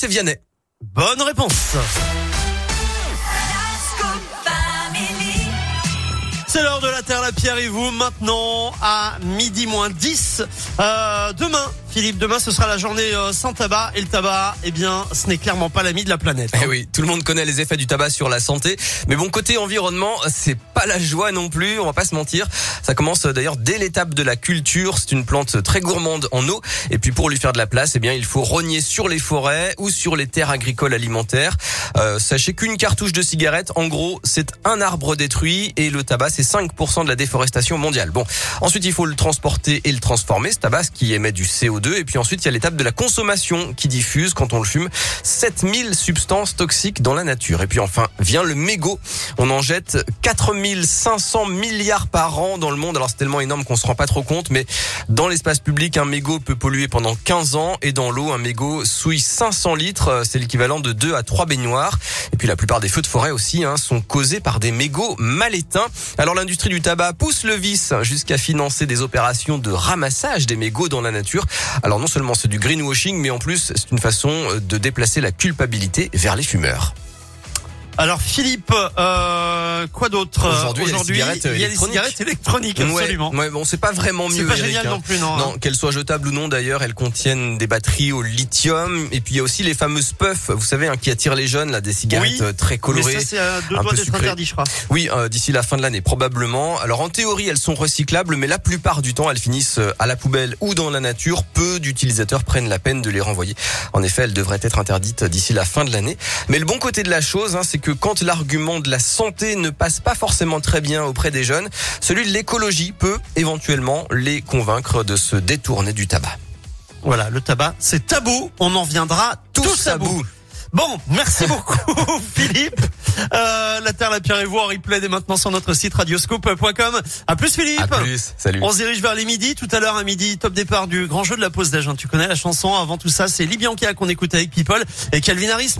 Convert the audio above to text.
c'est Vianney. Bonne réponse. C'est l'heure de la Terre, la Pierre et vous. Maintenant, à midi moins 10. Euh, demain, Philippe, demain ce sera la journée euh, sans tabac et le tabac, eh bien, ce n'est clairement pas l'ami de la planète. Eh oui, tout le monde connaît les effets du tabac sur la santé, mais bon côté environnement, c'est pas la joie non plus, on va pas se mentir. Ça commence d'ailleurs dès l'étape de la culture, c'est une plante très gourmande en eau et puis pour lui faire de la place, eh bien, il faut rogner sur les forêts ou sur les terres agricoles alimentaires. Euh, sachez qu'une cartouche de cigarette, en gros, c'est un arbre détruit et le tabac, c'est 5% de la déforestation mondiale. Bon, ensuite il faut le transporter et le transformer, ce tabac qui émet du CO2 et puis ensuite il y a l'étape de la consommation qui diffuse quand on le fume 7000 substances toxiques dans la nature. Et puis enfin vient le mégot. On en jette 4500 milliards par an dans le Alors c'est tellement énorme qu'on se rend pas trop compte, mais dans l'espace public, un mégot peut polluer pendant 15 ans et dans l'eau, un mégot souille 500 litres. C'est l'équivalent de 2 à 3 baignoires. Et puis la plupart des feux de forêt aussi hein, sont causés par des mégots mal éteints. Alors l'industrie du tabac pousse le vice jusqu'à financer des opérations de ramassage des mégots dans la nature. Alors non seulement c'est du greenwashing, mais en plus c'est une façon de déplacer la culpabilité vers les fumeurs. Alors Philippe, euh, quoi d'autre Aujourd'hui, il y a les cigarettes cigarettes électroniques, absolument. Ouais, ouais, bon, c'est pas vraiment mieux. C'est pas Eric, génial hein. non plus, non. Non, qu'elles soient jetables ou non d'ailleurs, elles contiennent des batteries au lithium. Et puis il y a aussi les fameuses puffs, vous savez, hein, qui attirent les jeunes, là, des cigarettes Oui, euh, très Mais colorées. ça, c'est à deux un doigts d'être interdit, je crois. Oui, euh, d'ici la fin de l'année, probablement. Alors en théorie, elles sont recyclables, mais la plupart du temps, elles finissent euh, à la poubelle ou dans la nature. Peu d'utilisateurs prennent la peine de les renvoyer. En effet, elles devraient être interdites d'ici la fin de l'année. Mais le bon côté de la chose, hein, c'est que quand l'argument de la santé ne passe pas forcément très bien auprès des jeunes, celui de l'écologie peut éventuellement les convaincre de se détourner du tabac. Voilà, le tabac, c'est tabou. On en viendra tous, à bout. Bon, merci beaucoup Philippe. Euh, la Terre, la Pierre et vous en replay dès maintenant sur notre site radioscope.com. À plus Philippe. À plus, salut. On se dirige vers les midis. Tout à l'heure à midi, top départ du grand jeu de la pause d'âge. hein. Tu connais la chanson. Avant tout ça, c'est Libianca qu'on écoute avec People et Calvin Harris.